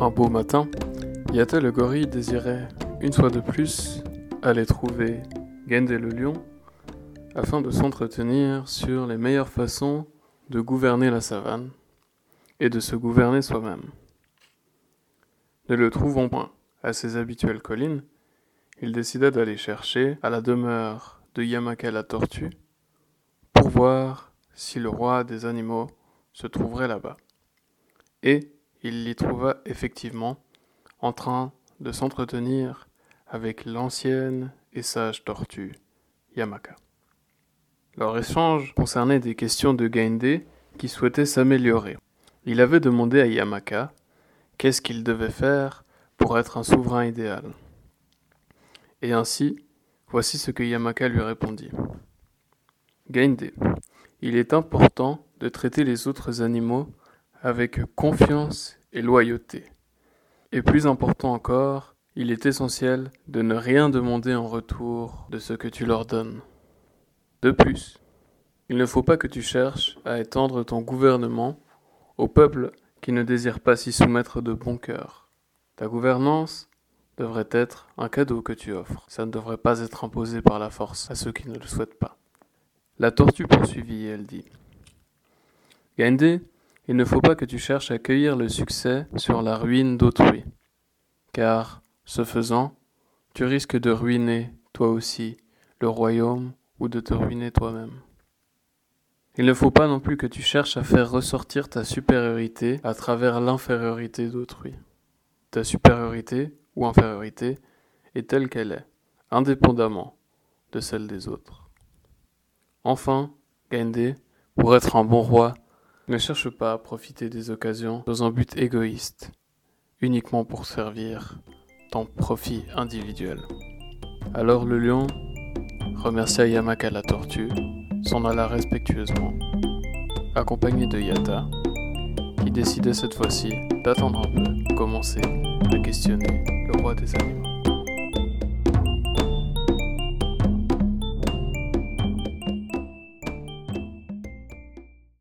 Un beau matin, Yata le gorille désirait, une fois de plus, aller trouver Gende le lion afin de s'entretenir sur les meilleures façons de gouverner la savane et de se gouverner soi-même. Ne le trouvant point à ses habituelles collines, il décida d'aller chercher à la demeure de Yamaka la tortue pour voir si le roi des animaux se trouverait là-bas. Et il l'y trouva effectivement en train de s'entretenir avec l'ancienne et sage tortue Yamaka. Leur échange concernait des questions de Gainde qui souhaitait s'améliorer. Il avait demandé à Yamaka qu'est-ce qu'il devait faire pour être un souverain idéal. Et ainsi, voici ce que Yamaka lui répondit. Gainde, il est important de traiter les autres animaux avec confiance et loyauté. Et plus important encore, il est essentiel de ne rien demander en retour de ce que tu leur donnes. De plus, il ne faut pas que tu cherches à étendre ton gouvernement au peuple qui ne désire pas s'y soumettre de bon cœur. Ta gouvernance devrait être un cadeau que tu offres. Ça ne devrait pas être imposé par la force à ceux qui ne le souhaitent pas. La tortue poursuivit et elle dit Gande, il ne faut pas que tu cherches à cueillir le succès sur la ruine d'autrui, car, ce faisant, tu risques de ruiner, toi aussi, le royaume ou de te ruiner toi-même. Il ne faut pas non plus que tu cherches à faire ressortir ta supériorité à travers l'infériorité d'autrui. Ta supériorité ou infériorité est telle qu'elle est, indépendamment de celle des autres. Enfin, Gende, pour être un bon roi, ne cherche pas à profiter des occasions dans un but égoïste, uniquement pour servir ton profit individuel. Alors le lion remercia Yamaka la tortue, s'en alla respectueusement, accompagné de Yata, qui décidait cette fois-ci d'attendre un peu, commencer à questionner le roi des animaux.